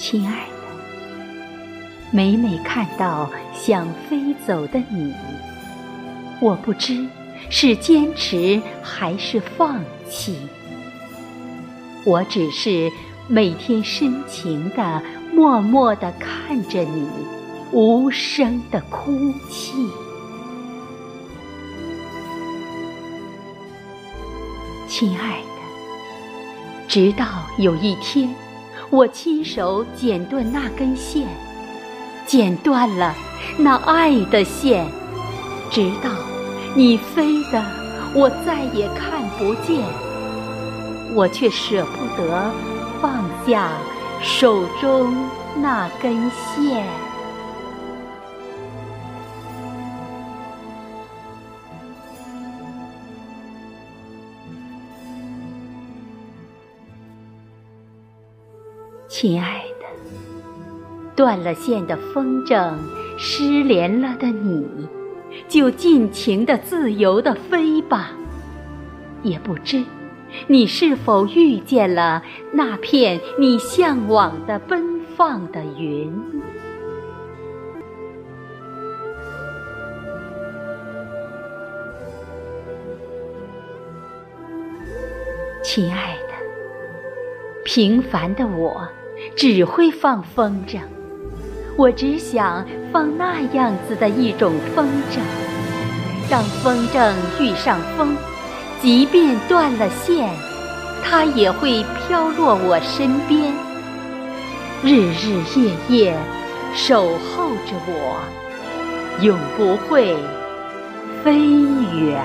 亲爱的，每每看到想飞走的你，我不知是坚持还是放弃。我只是每天深情的、默默的看着你，无声的哭泣。亲爱的，直到有一天，我亲手剪断那根线，剪断了那爱的线，直到你飞的我再也看不见，我却舍不得放下手中那根线。亲爱的，断了线的风筝，失联了的你，就尽情的、自由的飞吧。也不知你是否遇见了那片你向往的奔放的云。亲爱的，平凡的我。只会放风筝，我只想放那样子的一种风筝，让风筝遇上风，即便断了线，它也会飘落我身边，日日夜夜守候着我，永不会飞远。